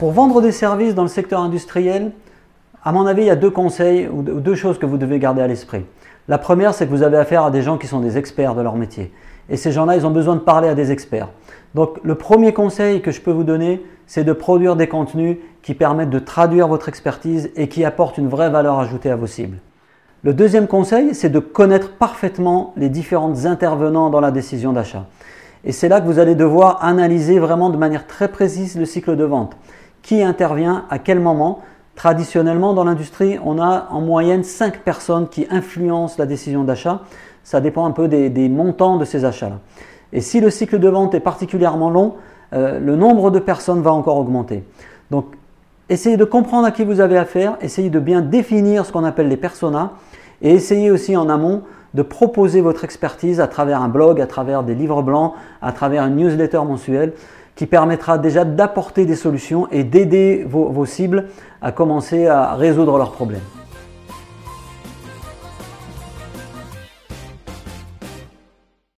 Pour vendre des services dans le secteur industriel, à mon avis, il y a deux conseils ou deux choses que vous devez garder à l'esprit. La première, c'est que vous avez affaire à des gens qui sont des experts de leur métier. Et ces gens-là, ils ont besoin de parler à des experts. Donc le premier conseil que je peux vous donner, c'est de produire des contenus qui permettent de traduire votre expertise et qui apportent une vraie valeur ajoutée à vos cibles. Le deuxième conseil, c'est de connaître parfaitement les différents intervenants dans la décision d'achat. Et c'est là que vous allez devoir analyser vraiment de manière très précise le cycle de vente. Qui intervient à quel moment? Traditionnellement, dans l'industrie, on a en moyenne 5 personnes qui influencent la décision d'achat. Ça dépend un peu des, montants de ces achats-là. Et si le cycle de vente est particulièrement long, euh, le nombre de personnes va encore augmenter. Donc, essayez de comprendre à qui vous avez affaire, essayez de bien définir ce qu'on appelle les personas, et essayez aussi en amont de proposer votre expertise à travers un blog, à travers des livres blancs, à travers une newsletter mensuelle qui permettra déjà d'apporter des solutions et d'aider vos, vos cibles à commencer à résoudre leurs problèmes.